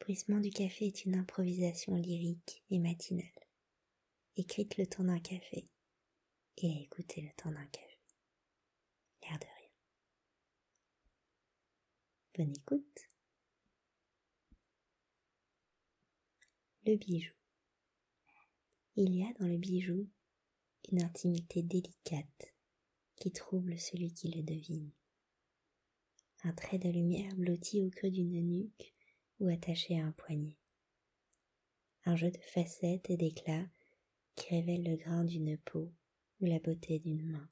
Bruissement du café est une improvisation lyrique et matinale, écrite le temps d'un café et écoutée le temps d'un café. L'air de rien. Bonne écoute. Le bijou. Il y a dans le bijou une intimité délicate qui trouble celui qui le devine. Un trait de lumière blotti au creux d'une nuque ou attaché à un poignet. Un jeu de facettes et d'éclats qui révèle le grain d'une peau ou la beauté d'une main.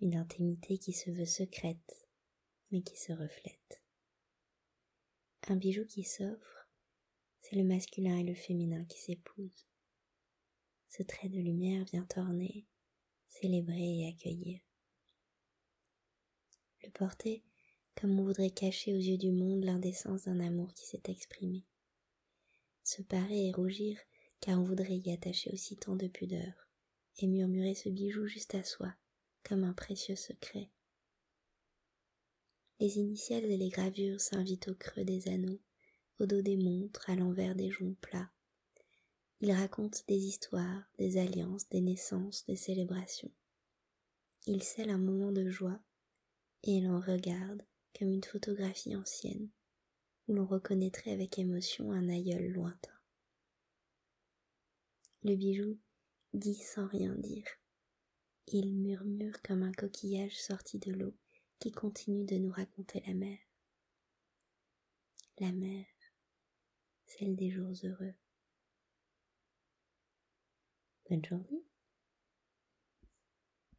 Une intimité qui se veut secrète, mais qui se reflète. Un bijou qui s'offre, c'est le masculin et le féminin qui s'épousent. Ce trait de lumière vient orner, célébrer et accueillir. Le porter comme on voudrait cacher aux yeux du monde l'indécence d'un amour qui s'est exprimé. Se parer et rougir car on voudrait y attacher aussi tant de pudeur, et murmurer ce bijou juste à soi, comme un précieux secret. Les initiales et les gravures s'invitent au creux des anneaux, au dos des montres, à l'envers des joncs plats. Ils racontent des histoires, des alliances, des naissances, des célébrations. Ils scellent un moment de joie, et l'on regarde une photographie ancienne, où l'on reconnaîtrait avec émotion un aïeul lointain. Le bijou dit sans rien dire. Il murmure comme un coquillage sorti de l'eau qui continue de nous raconter la mer. La mer, celle des jours heureux. Bonne journée.